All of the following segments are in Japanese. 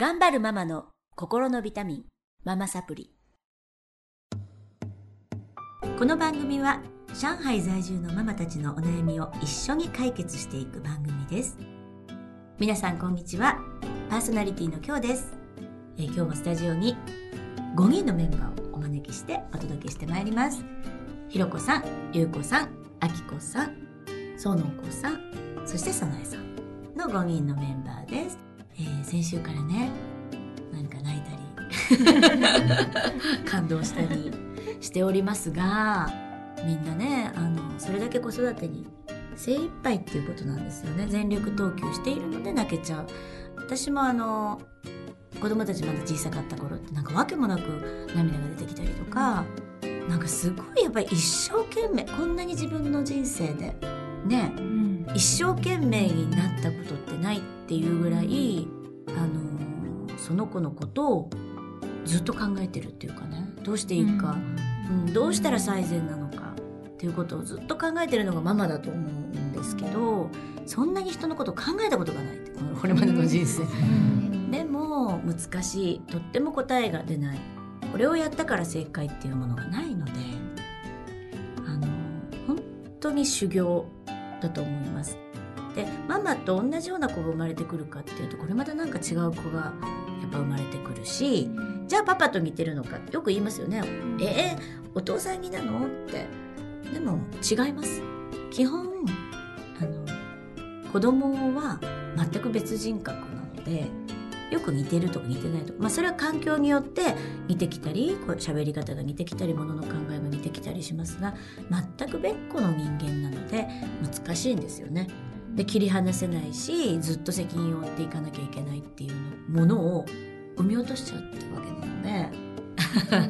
頑張るママの心のビタミン、ママサプリ。この番組は上海在住のママたちのお悩みを一緒に解決していく番組です。皆さんこんにちは。パーソナリティの今日です。えー今日もスタジオに5人のメンバーをお招きしてお届けしてまいります。ひろこさん、ゆうこさん、あきこさん、そうのこさん、そしてさなえさんの5人のメンバーです。えー先週からね、何か泣いたり、感動したりしておりますが、みんなね、あの、それだけ子育てに精一杯っていうことなんですよね。全力投球しているので泣けちゃう。私もあの、子供たちまだ小さかった頃ってなんかわけもなく涙が出てきたりとか、なんかすごいやっぱり一生懸命、こんなに自分の人生で、ね、うん一生懸命になったことってないっていうぐらい、あのその子のことをずっと考えてるっていうかね。どうしていいか、うん。どうしたら最善なのか。っていうことをずっと考えてるのがママだと思うんですけどそんなに人のことを考えたことがないってこれまでの人生。でも難しい。とっても答えが出ない。これをやったから正解っていうものがないのであの本当に修行だと思います。でママと同じような子が生まれてくるかっていうとこれまたなんか違う子がやっぱ生まれてくるしじゃあパパと似てるのかよく言いますよね。えー、お父さんになのって。でも違います。基本あの子供は全く別人格なのでよく似てるとか似てないとか、まあ、それは環境によって似てきたりこう喋り方が似てきたりものの考えが似てきたりしますが全く別個の人間なので難しいんですよね。で切り離せないしずっと責任を負っていかなきゃいけないっていうのものを生み落としちゃったわけなので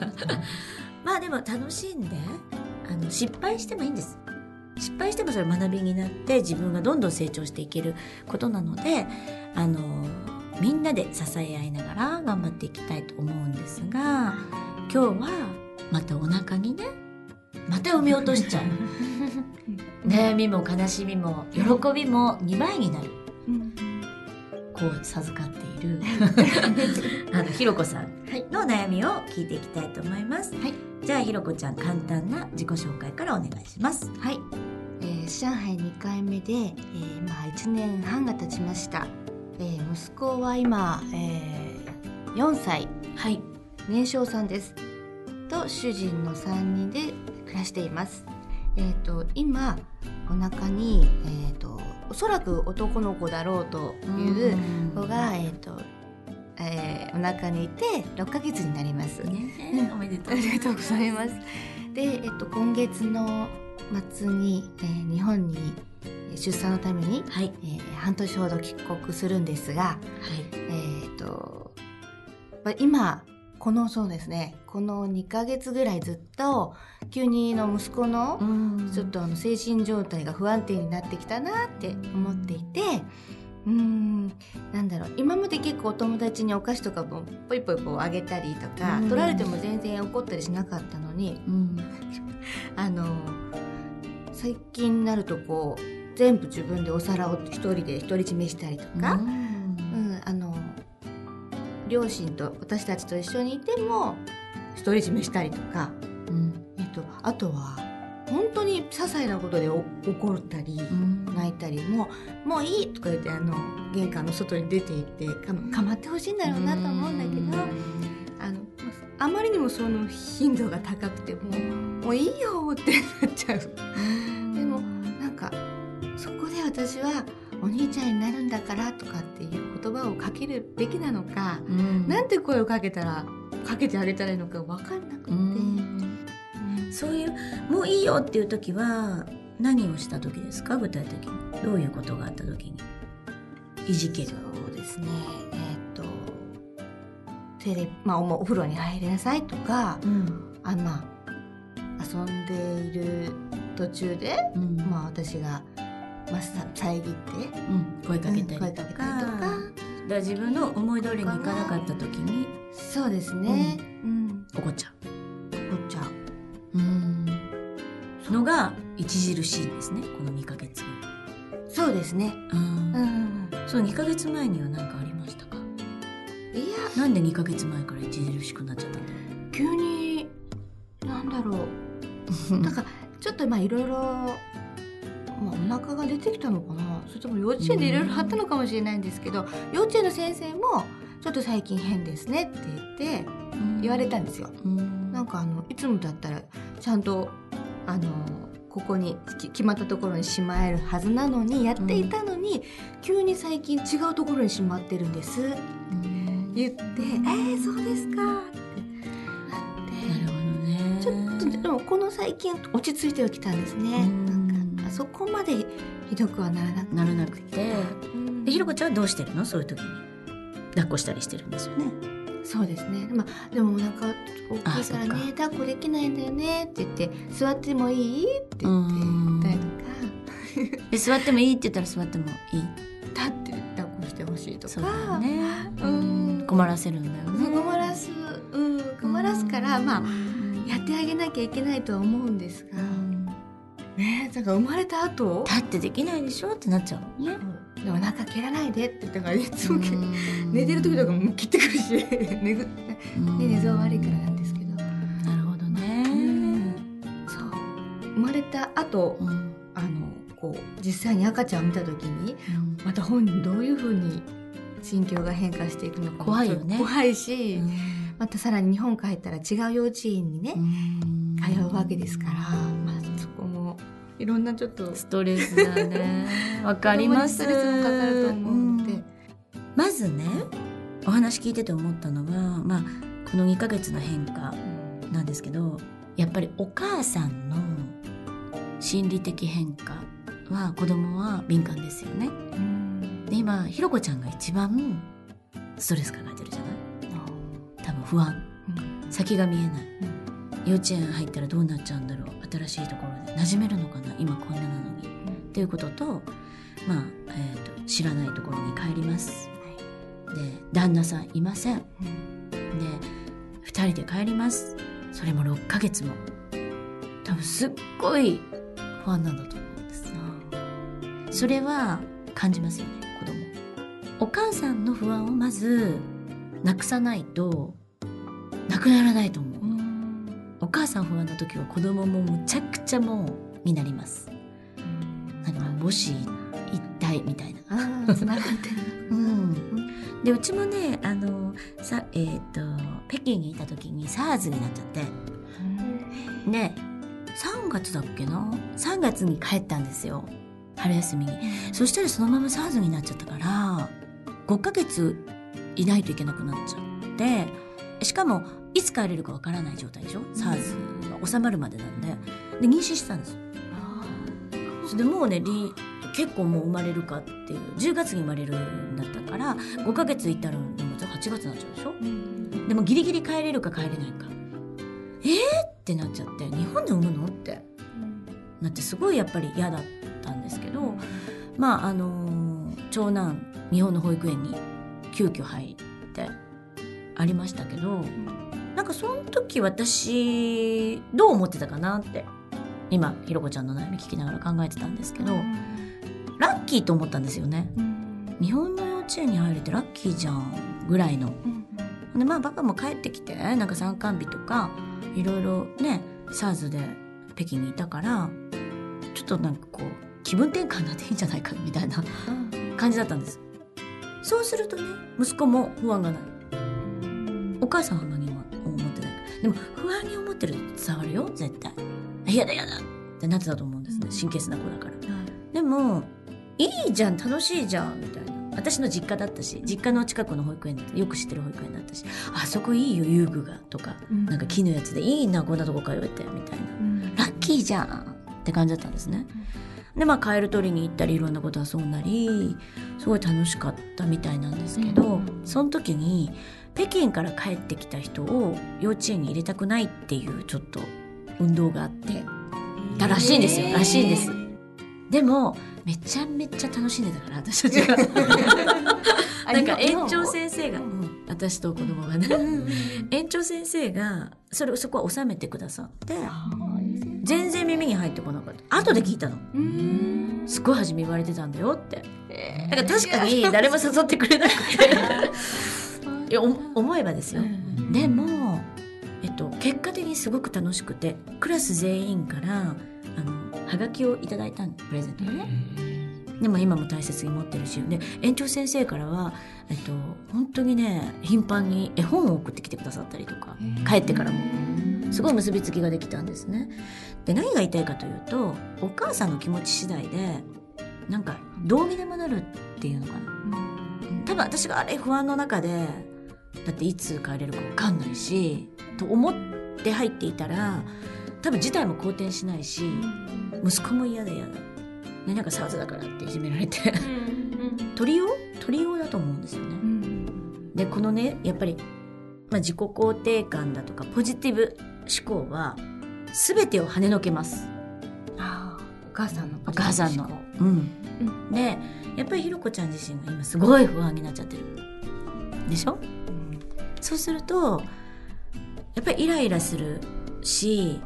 まあでも楽しんであの失敗してもいいんです。失敗してもそれ学びになって自分がどんどん成長していけることなのであのみんなで支え合いながら頑張っていきたいと思うんですが今日はまたお腹にねまた産み落としちゃう。悩みも悲しみも喜びも2倍になる。子を授かっている。あのひろこさん。の悩みを聞いていきたいと思います、はい。じゃあひろこちゃん簡単な自己紹介からお願いします。はい、えー上海2回目で、えー、まあ1年半が経ちました、えー息子は今、えー4歳。はい。年少さんです。と主人の3人で暮らしています。えっ、と今お腹にえっ、とおそらく男の子だろうという子がえっ、と、えーお腹にいて6ヶ月になります。ね。おめでとう。ありがとうございます。で、えっと、今月の末に、えー日本にえー出産のために、はい。えー半年ほど帰国するんですが、はい。えーっとまあ今このそうですねこの2ヶ月ぐらいずっと急にの息子のちょっとあの精神状態が不安定になってきたなって思っていてうーんなんだろう今まで結構お友達にお菓子とかもポイポイこうあげたりとかうん。取られても全然怒ったりしなかったのにうん。あの最近になるとこう全部自分でお皿を一人で独り占めしたりとか、うん。うん、あの両親と私たちと一緒にいても独り占めしたりとか、うん。えっと、あとは本当に些細なことでお怒ったりうん。泣いたりもうもういいとか言ってあの玄関の外に出て行ってかかまってほしいんだろうなと思うんだけどあのあまりにもその頻度が高くてもうもういいよってなっちゃう。でもなんかそこで私はお兄ちゃんになるんだからとかっていう言葉をかけるべきなのか、うん。なんて声をかけたらかけてあげたらいいのか分かんなくて、うん。そういうもういいよっていう時は何をした時ですか？具体的に。どういうことがあった時に。いじける。そうですね。えーっとテレまあ、おお風呂に入りなさいとかうん。あまあ遊んでいる途中で、うん。まあ、私が、まあ、さ遮ってうん。声かけたりとか,、とか。だ自分の思い通りにいかなかった時にそうですね、うん。怒っちゃ怒っちゃう。ううん。のが著しいんですねこの2ヶ月そうですね。うん。うんそう2ヶ月前には何かありましたか？えいや。なんで2ヶ月前から著しくなっちゃったんだろ急になんだろううなんかちょっとまあいろいろまあお腹が出てきたのかな？それとも幼稚園でいろいろあったのかもしれないんですけど幼稚園の先生も「ちょっと最近変ですね」って言って言われたんですよ。うん。なんかあのいつもだったらちゃんとあのここにき決まったところにしまえるはずなのにやっていたのに、急に最近違うところにしまってるんです言って「えー、そうですか」でもこの最近落ち着いてはきたんですね。うん。なんかあそこまでひどくはならなくて。ならなくて。うん。でひろこちゃんはどうしてるの？そういう時に。抱っこしたりしてるんですよね。そうですね。まあでもお腹大きいからね抱っこできないんだよねって言って座ってもいいって言ってうん。言ったりとか。で座ってもいいって言ったら座ってもいい。立って抱っこしてほしいとか。そうだよね。うん。困らせるんだよね。困らす。うん。困らすからまあうんやってあげなきゃいけないとは思うんですが。うん。ねだから生まれた後？だってできないでしょ？ってなっちゃう。もんね。でもお腹蹴らないでって言ったからいつも寝てる時とかも切ってくるし。寝ぐ、ね、うん。寝相悪いからなんですけど、なるほどね。そう。生まれた後うん。あのこう実際に赤ちゃんを見た時にまた本人どういうふうに心境が変化していくのかも怖いよね。怖いし、うんまたさらに日本帰ったら違う幼稚園にね、うん。通うわけですから、まあ、そこもいろんなちょっとストレスだね わかります。ストレスもかかると思うので、うんまずねお話聞いてて思ったのはまあこの2ヶ月の変化なんですけどやっぱりお母さんの心理的変化は子供は敏感ですよね。うん。で今ひろこちゃんが一番ストレス抱えてるじゃない？多分不安。うん。先が見えない。幼稚園入ったらどうなっちゃうんだろう。新しいところで。馴染めるのかな？今こんななのに。っていうこととまあ、えー、と知らないところに帰ります。で旦那さんいません。で2人で帰ります。それも6ヶ月も。多分すっごい不安なんだと思うんです。それは感じますよね子供。お母さんの不安をまずなくさないとなくならないと思う。お母さん不安な時は子供もむちゃくちゃもうになります。なんかもし一体みたいな。つながってる。うん、でうちもねあのさえっ、と北京にいた時に SARS になっちゃって。で3月だっけな？3月に帰ったんですよ。春休みに。そしたらそのまま SARS になっちゃったから5ヶ月いないといけなくなっちゃってしかもいつ帰れるかわからない状態でしょ？SARS が収まるまでなんで。で妊娠してたんです。よそれでもうねり結構もう生まれるかっていう10月に生まれるんだったから5ヶ月いったらでも8月になっちゃうでしょ？でもギリギリ帰れるか帰れないか。えー、ってなっちゃって日本で産むの？って。なってすごいやっぱり嫌だったんですけどまああのー長男日本の保育園に急遽入ってありましたけどなんかその時私どう思ってたかなって今ひろこちゃんの悩み聞きながら考えてたんですけど、ラッキーと思ったんですよね。日本の幼稚園に入れてラッキーじゃんぐらいの。でまあパパも帰ってきてなんか参観日とかいろいろね SARS で北京にいたからちょっとなんかこう気分転換になっていいんじゃないかみたいな感じだったんですそうするとね息子も不安がない。お母さんは不安に思ってない。でも不安に思ってると伝わるよ絶対。嫌だ嫌だってなってたと思うんです。ね神経質な子だから。でもいいじゃん楽しいじゃんみたいな。私の実家だったし実家の近くの保育園だったよく知ってる保育園だったしあそこいいよ遊具がとかなんか木のやつでいいなこんなとこ通えてみたいな。ラッキーじゃんって感じだったんですねでまあカエル取りに行ったりいろんなこと遊んだりすごい楽しかったみたいなんですけど、うん。その時に北京から帰ってきた人を幼稚園に入れたくないっていうちょっと運動があってたらしいんですよ、らしいんです。でもめちゃめちゃ楽しんでたから私たちが。なんか園長先生が、うん。私と子供がね、園長先生がそれそこは収めてくださって全然耳に入ってこなかった。後で聞いたの。すっごい初め言われてたんだよって。だから確かに 誰も誘ってくれなくて。いや思えばですよ、でも、えっと、結果的にすごく楽しくてクラス全員からあのはがきをいただいたんプレゼントでね。でも今も大切に持ってるし。で園長先生からは、えっと、本当にね頻繁に絵本を送ってきてくださったりとか帰ってからもすごい結びつきができたんですね。で何が言いたいかというとお母さんの気持ち次第でなんかどうにでもなるっていうのかな。多分私があれ不安の中でだっていつ帰れるか分かんないしと思って入っていたら多分事態も好転しないし息子も嫌で嫌だ、ね、なんかサーズだからっていじめられて。取りよう？取りようだと思うんですよね。でこのねやっぱり、まあ、自己肯定感だとかポジティブ思考は全てを跳ねのけます。あお母さんのお母さんの。うん、うん、でやっぱりひろこちゃん自身が今すごい不安になっちゃってる。でしょ、うん、そうするとやっぱりイライラするし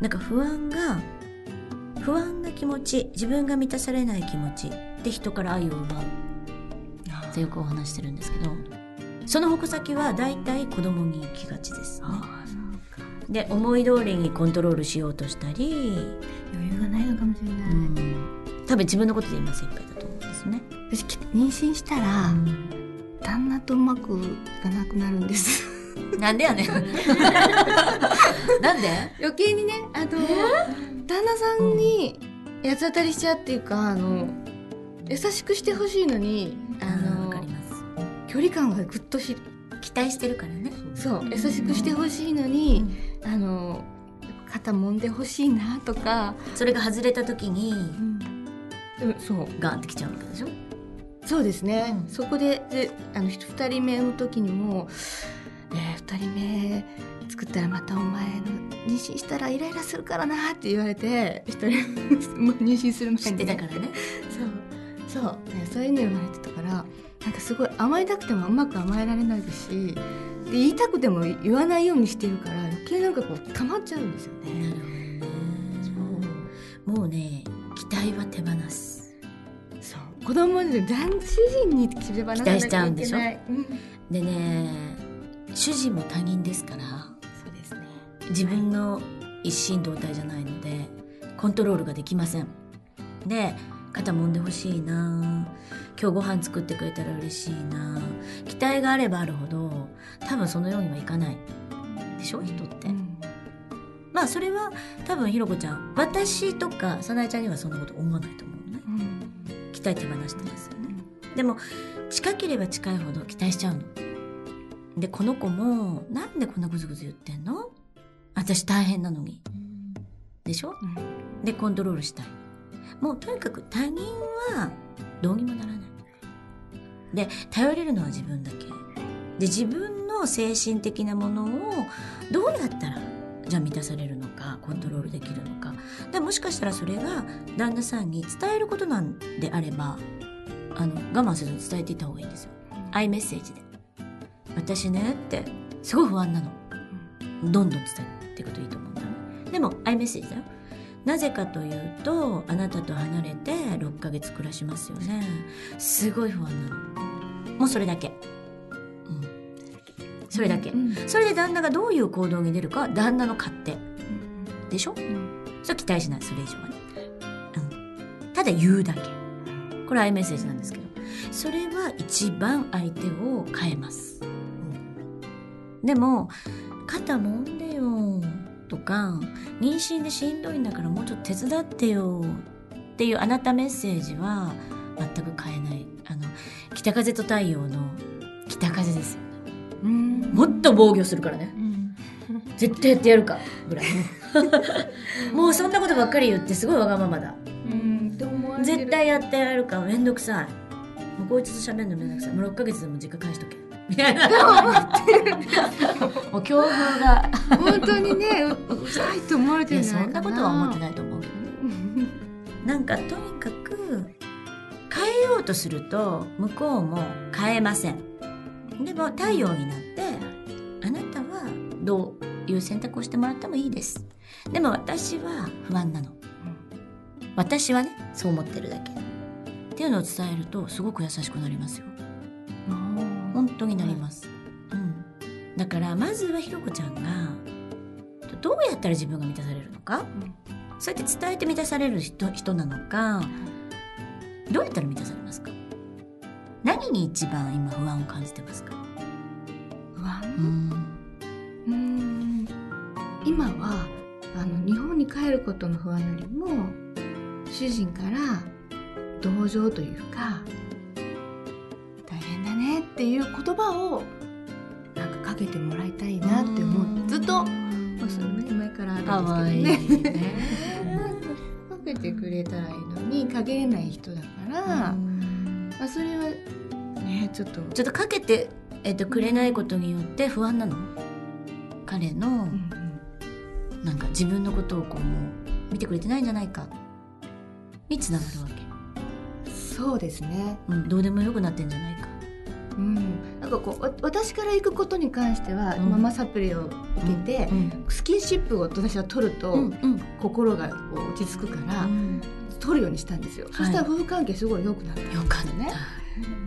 なんか不安が不安な気持ち自分が満たされない気持ちで人から愛を奪う。ってよくお話してるんですけどその矛先は大体子供に行きがちですね。で思い通りにコントロールしようとしたり。余裕がないのかもしれない、うん、多分自分のことで今精一杯だと思うんですね。私妊娠したら、うん、旦那とうまくいかなくなるんです。なんでやねん。なんで？余計にねあの旦那さんに八つ当たりしちゃうっていうかあの優しくしてほしいのにあの距離感がぐっとし期待してるからね。そう優しくしてほしいのに、うん、あの肩揉んでほしいなとか。それが外れた時に、うん、そう。ガンってきちゃうわけでしょ？そうですね、うん、そこでであの2人目の時にもえー、2人目作ったらまたお前の妊娠したらイライラするからなって言われて一人 妊娠する前に、知ってたからね。そう。そう、ね、そういうの言われてたからなんかすごい甘えたくてもうまく甘えられないしで言いたくても言わないようにしてるから余計なんかこう溜まっちゃうんですよね。なるほどね。もうね期待は手放す。そう。子供で男主人に手放さなきゃいけない。期待しちゃうんでしょ、うん、でね主人も他人ですから。そうですね。自分の一心同体じゃないのでコントロールができません。で肩揉んでほしいな。今日ご飯作ってくれたら嬉しいな。期待があればあるほど多分そのようにはいかないでしょ人って、うん、まあそれは多分ひろこちゃん私とかさなえちゃんにはそんなこと思わないと思うのね、うん、期待手放してますよね、うん、でも近ければ近いほど期待しちゃうの。でこの子もなんでこんなグズグズ言ってんの？私大変なのに、でしょ、うん、でコントロールしたい。もうとにかく他人はどうにもならない。で頼れるのは自分だけ。で自分の精神的なものをどうやったらじゃあ満たされるのかコントロールできるのか。でもしかしたらそれが旦那さんに伝えることなんであればあの我慢せずに伝えていった方がいいんですよ。アイメッセージで。私ねってすごい不安なの、どんどん伝えていくといいと思うんだね。でもアイメッセージだよ。なぜかというとあなたと離れて6ヶ月暮らしますよね。すごい不安なの。もうそれだけ。うんそれだけ、うん、それで旦那がどういう行動に出るか旦那の勝手、でしょ、うん、それ期待しないそれ以上はね、うん、ただ言うだけ。これアイメッセージなんですけど。それは一番相手を変えます。でも肩もんでよとか妊娠でしんどいんだからもうちょっと手伝ってよっていうあなたメッセージは全く変えない。あの北風と太陽の北風ですよもっと防御するからね、うん、絶対やってやるかぐらい もうそんなことばっかり言ってすごいわがままだ、うん、絶対やってやるかめんどくさい。もうこいつと喋るのめんどくさい。もう6ヶ月でも実家返しとけ。みたいなもう強風が。本当にねうざいと思われてるそんなことは思ってないと思うけどね。なんかとにかく変えようとすると向こうも変えませんでも太陽になってあなたはどういう選択をしてもらってもいいです。でも私は不安なの。私はねそう思ってるだけ。っていうのを伝えるとすごく優しくなりますよ。本当になります、だからまずはひろこちゃんがどうやったら自分が満たされるのか、そうやって伝えて満たされる人人なのか？どうやったら満たされますか？何に一番今不安を感じてますか？不安？うん。うん。今はあの日本に帰ることの不安よりも主人から同情というか大変だねっていう言葉をなんかかけてもらいたいなって思う。ずっと、まあ、それね前からあるんですね。ね かけてくれたらいいのにかけれない人だから、まあ、それはねちょっと、ちょっとかけて、えっとくれないことによって不安なの？彼のうんなんか自分のことをこうもう見てくれてないんじゃないか？につながるわけ、そうですね。うん、どうでもよくなってんじゃないか？うん、なんかこうわ私から行くことに関しては、うん。ママサプリを受けて、うんスキンシップを私は取ると、うんうん。心が落ち着くから、取るようにしたんですよ、い。そしたら夫婦関係すごい良くなった、よかった。ね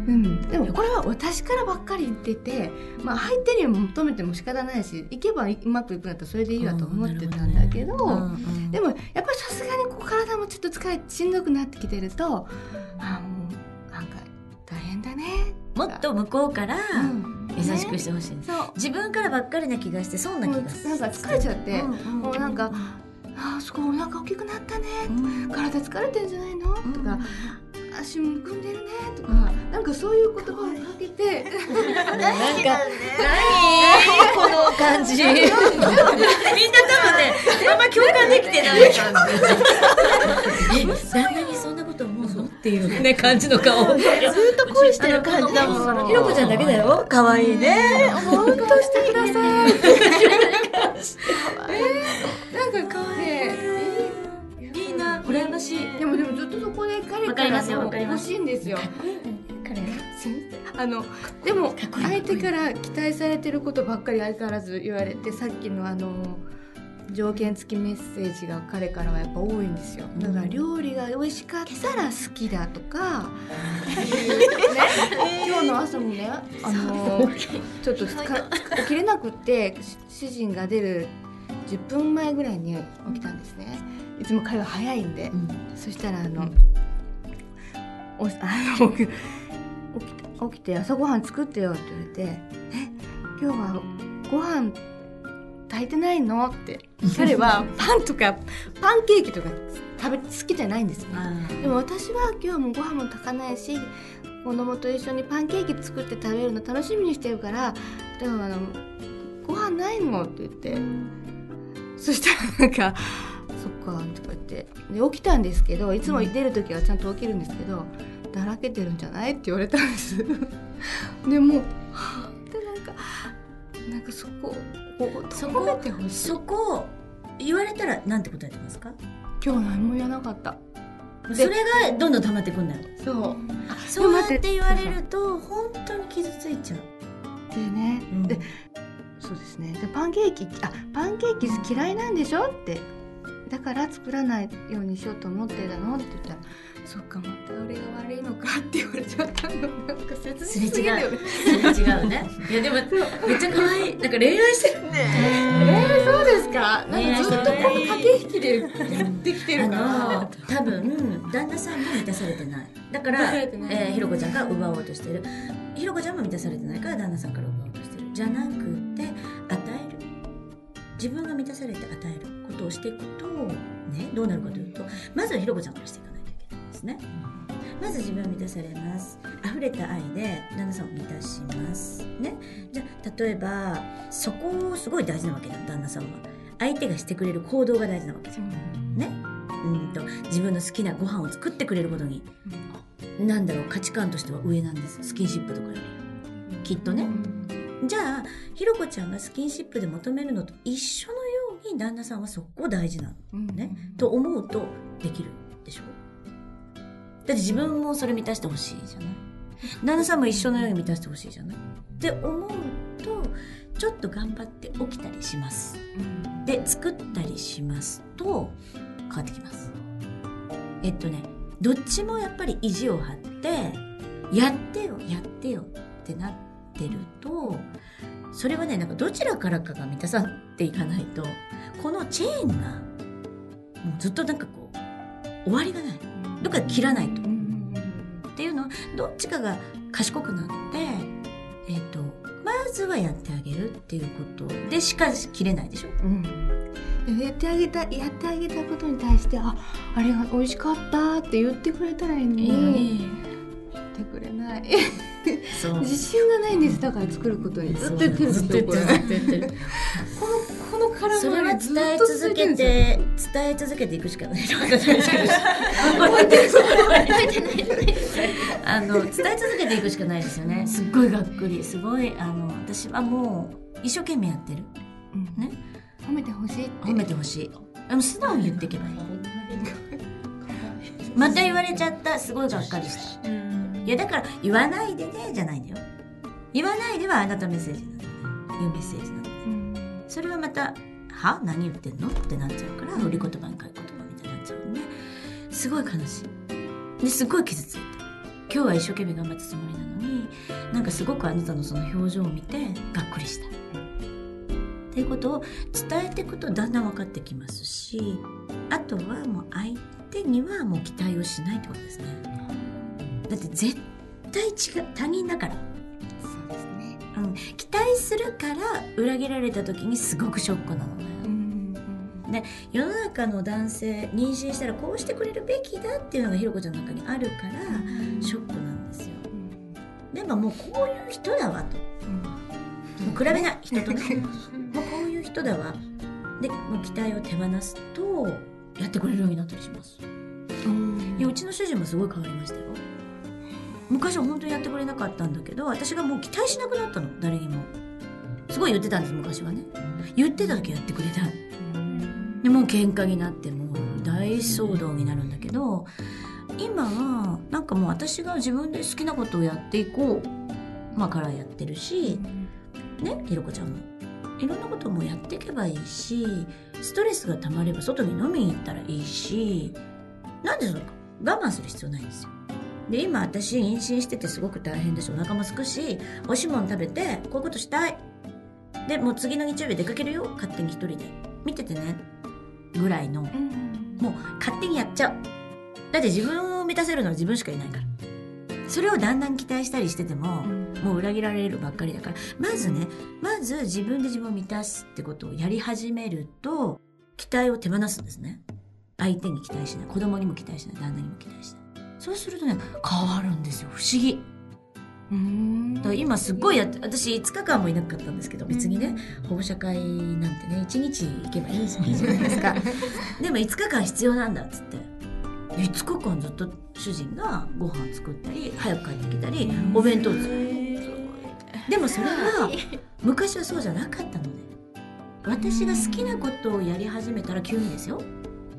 うん、でもこれは私からばっかり言ってて、まあ、相手に求めても仕方ないし行けばうまくいくんだったらそれでいいわと思ってたんだけど,、うんうん。でもやっぱりさすがにこう体もちょっと疲れてしんどくなってきてるとあもうなんか大変だね。もっと向こうからうん。優しくしてほしい、そう。自分からばっかりな気がしてそうな気がすなんか疲れちゃって、うんうん。もうなんかあーすごいお腹大きくなったね、うん。体疲れてんじゃないの、うん。とか足むくんでるね。とか、なんかそういう言葉をかけて、なんか何？この感じ。みんな多分ねあんま共感できてない感じ。え旦那にそんなこと思うの？っていうね感じの顔。ずっと恋してる感じ。だもんひろこちゃんだけだよ。可愛いね。本当してください。なんかしい。でもでもずっとそこで彼わからもわかります。欲しいんですよ。彼あのでも相手から期待されてることばっかり相変わらず言われてさっきのあの条件付きメッセージが彼からはやっぱ多いんですよ。だから料理が美味しかったら好きだとか、ね、今日の朝もねあのちょっと起きれなくって主人が出る10分前ぐらいに起きたんですねいつも彼は早いんで、そしたらあの、お あの起き起きて起きて朝ごはん作ってよって言われて「え今日はご飯炊いてないの?」って。彼は パンとかパンケーキとか食べ好きじゃないんですね。でも私は今日はもうご飯も炊かないし子供と一緒にパンケーキ作って食べるの楽しみにしてるからでもあのご飯ないの？って言って。そしたらなんか「そっか」とか言って。で起きたんですけどいつも出る時はちゃんと起きるんですけど「だらけてるんじゃない?」って言われたんです。でもうはぁってなんかなんかそここうそこ褒めてほしい。そこ言われたらなんて答えてますか？今日何も言わなかった。それがどんどん溜まってくんだよ。そう。そうやって言われると本当に傷ついちゃう、でね、うん。でそうですね。でパンケーキあパンケーキ嫌いなんでしょ？ってだから作らないようにしようと思ってたのって言ったらそっかまた俺が悪いのかって言われちゃったの。なんか切すれ違う実すぎるよね。それ違う。ね。いやでもめっちゃ可愛い。なんか恋愛してる。ねえ。ー、そうですか。なん恋愛かずっとこの駆け引きでやってきてるから。あの多分旦那さんも満たされてない。だからえーひろこちゃんが奪おうとしてる。ひろこちゃんも満たされてない。から旦那さんから奪おうとしてる。じゃなくて与える。自分が満たされて与えることをしていくとねどうなるかというとまずはひろこちゃんからしていかないといけないんですね。まず自分は満たされます。溢れた愛で旦那さんを満たします。ね。じゃあ例えばそこをすごい大事なわけだ旦那さんは。相手がしてくれる行動が大事なわけですよ。ね。うんと自分の好きなご飯を作ってくれることに。なんだろう価値観としては上なんです。スキンシップとかより。きっとね。じゃあひろこちゃんがスキンシップで求めるのと一緒のに旦那さんはそこ大事なのね。と思うとできるでしょ。だって自分もそれ満たしてほしいじゃない。旦那さんも一緒のように満たしてほしいじゃない。って思うとちょっと頑張って起きたりします。で作ったりしますと変わってきます。えっとねどっちもやっぱり意地を張ってやってよやってよってなってるとそれはねなんかどちらからかが満たさっていかないとこのチェーンがもうずっとなんかこう終わりがない。どっかで切らないと。っていうのはどっちかが賢くなってえっ、とまずはやってあげるっていうこと。でしか切れないでしょ。うん、やってあげたやってあげたことに対してああれが美味しかったって言ってくれたらいいのに、いいのに言ってくれない 自信がないんです。だから作ることに。ずっと言ってるずっと言このこの絡それは伝え続けて伝え続けていくしかない。あの伝え続けていくしかないですよね。すっごいがっくり。すごいあの私はもう一生懸命やってる。うん。ね。褒めてほしい褒めてほしい。でも素直に言っていけばいい。また言われちゃった。すごいがっかりした。うんいやだから言わないでねじゃないんだよ。言わないではあなたメッセージなんだよいうメッセージなんだようん。それはまた「は？何言ってんの?」ってなっちゃうから売り言葉に書い言葉みたいになっちゃうんですごい悲しい。ですごい傷ついた。今日は一生懸命頑張ったつもりなのになんかすごくあなたのその表情を見てがっくりした。っていうことを伝えていくとだんだん分かってきますしあとはもう相手にはもう期待をしないってことですねだって絶対違う他人だから。そうですね。うん、期待するから裏切られた時にすごくショックなのね。うん世の中の男性妊娠したらこうしてくれるべきだっていうのがひろこちゃんの中にあるからショックなんですよ。でももうこういう人だわと。もう比べない人とね。もうこういう人だわ。でもう期待を手放すとやってくれるようになったりします。いやうちの主人もすごい変わりましたよ昔は本当にやってくれなかったんだけど私がもう期待しなくなったの誰にも。すごい言ってたんです昔はね。言ってた時やってくれたでもう喧嘩になってもう大騒動になるんだけど今はなんかもう私が自分で好きなことをやっていこう。まあからやってるしねひろこちゃんも。いろんなこともやっていけばいいしストレスがたまれば外に飲みに行ったらいいしなんでその我慢する必要ないんですよ。で今私妊娠しててすごく大変だしお腹もすくし美味しいもの食べてこういうことしたい。でもう次の日曜日出かけるよ。勝手に一人で。見ててね。ぐらいの。もう勝手にやっちゃう。だって自分を満たせるのは自分しかいないから。それをだんだん期待したりしてても、もう裏切られるばっかりだから。まずねまず自分で自分を満たすってことをやり始めると期待を手放すんですね。相手に期待しない。子供にも期待しない。旦那にも期待しないそうするとね変わるんですよ。不思議。だから今すっごいやって私5日間もいなかったんですけど別にね保護者会なんてね1日行けばいいじゃないですか。でも5日間必要なんだっつって。5日間ずっと主人がご飯作ったり早く帰ってきたりお弁当作るでもそれは昔はそうじゃなかったので。私が好きなことをやり始めたら急にですよ。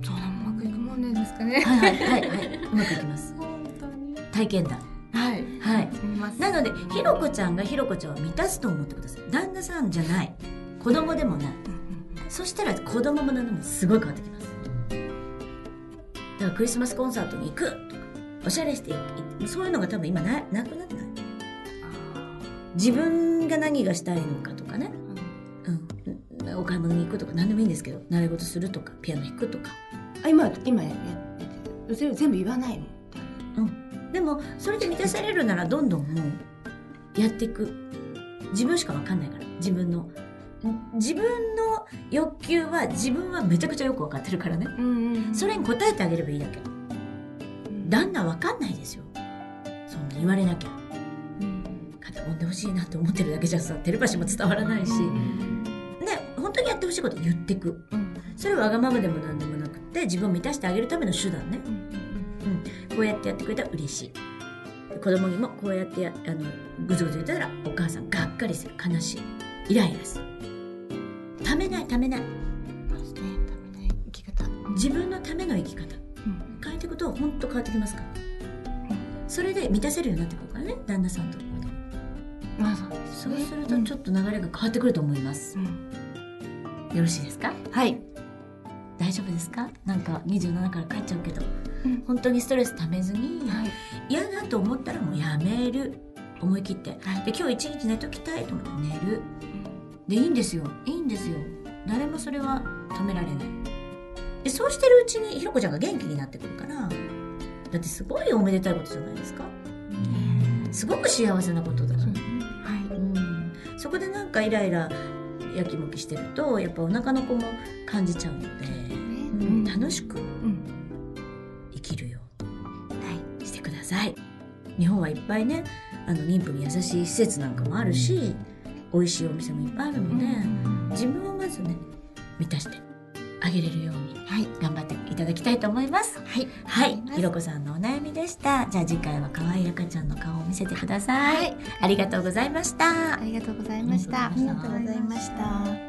そん。なうまくいくもんなんですかね。はいはいはいはいうまくいきます。本当に。体験談。はい。はい。なのでひろこちゃんがひろこちゃんを満たすと思ってください。旦那さんじゃない。子供でもない。そしたら子供も何でもすごい変わってきます。だからクリスマスコンサートに行くとかおしゃれして行くそういうのが多分今ななくなってない。自分が何がしたいのかとかね、うん、お買い物に行くとか何でもいいんですけど習い事するとかピアノ弾くとか。あ今今や全部全部言わないの。でもそれで満たされるならどんどんもうやっていく。自分しか分かんないから。自分の。ん自分の欲求は自分はめちゃくちゃよく分かってるからね。うんそれに応えてあげればいいだけ。旦那分かんないですよ。そんな言われなきゃ。肩揉んでほしいなって思ってるだけじゃさテレパシーも伝わらないし。ね本当にやってほしいこと言ってく。それはわがままでも何でもって自分を満たしてあげるための手段ね。こうやってやってくれたら嬉しい。子供にもこうやってやあのぐずぐず言ってたらお母さんがっかりする。悲しい。イライラする。ためないためない。自分のための生き方。変えていくと本当変わってきますから。それで満たせるようになってくるからね旦那さんと。まあそうですそうするとちょっと流れが変わってくると思います、よろしいですか？はい大丈夫ですか？なんか27から帰っちゃうけど、うん。本当にストレスためずに、はい。嫌だと思ったらもうやめる。思い切って、はい。で今日一日寝ときたいと思って寝る。でいいんですよ。いいんですよ。誰もそれは止められない。でそうしてるうちにひろこちゃんが元気になってくるからだってすごいおめでたいことじゃないですか。すごく幸せなことだから、はい。うん、そこでなんかイライラやきもきしてるとやっぱお腹の子も感じちゃうので、うん楽しくうん生きるよ。はうにしてください。日本はいっぱいねあの妊婦に優しい施設なんかもあるし美味しいお店もいっぱいあるので、自分をまずね満たしてあげれるようにはい。頑張っていただきたいと思います。はい。はい。ひろこさんのお悩みでした。じゃあ次回は可愛い赤ちゃんの顔を見せてください、はいありがとうございましたありがとうございましたありがとうございました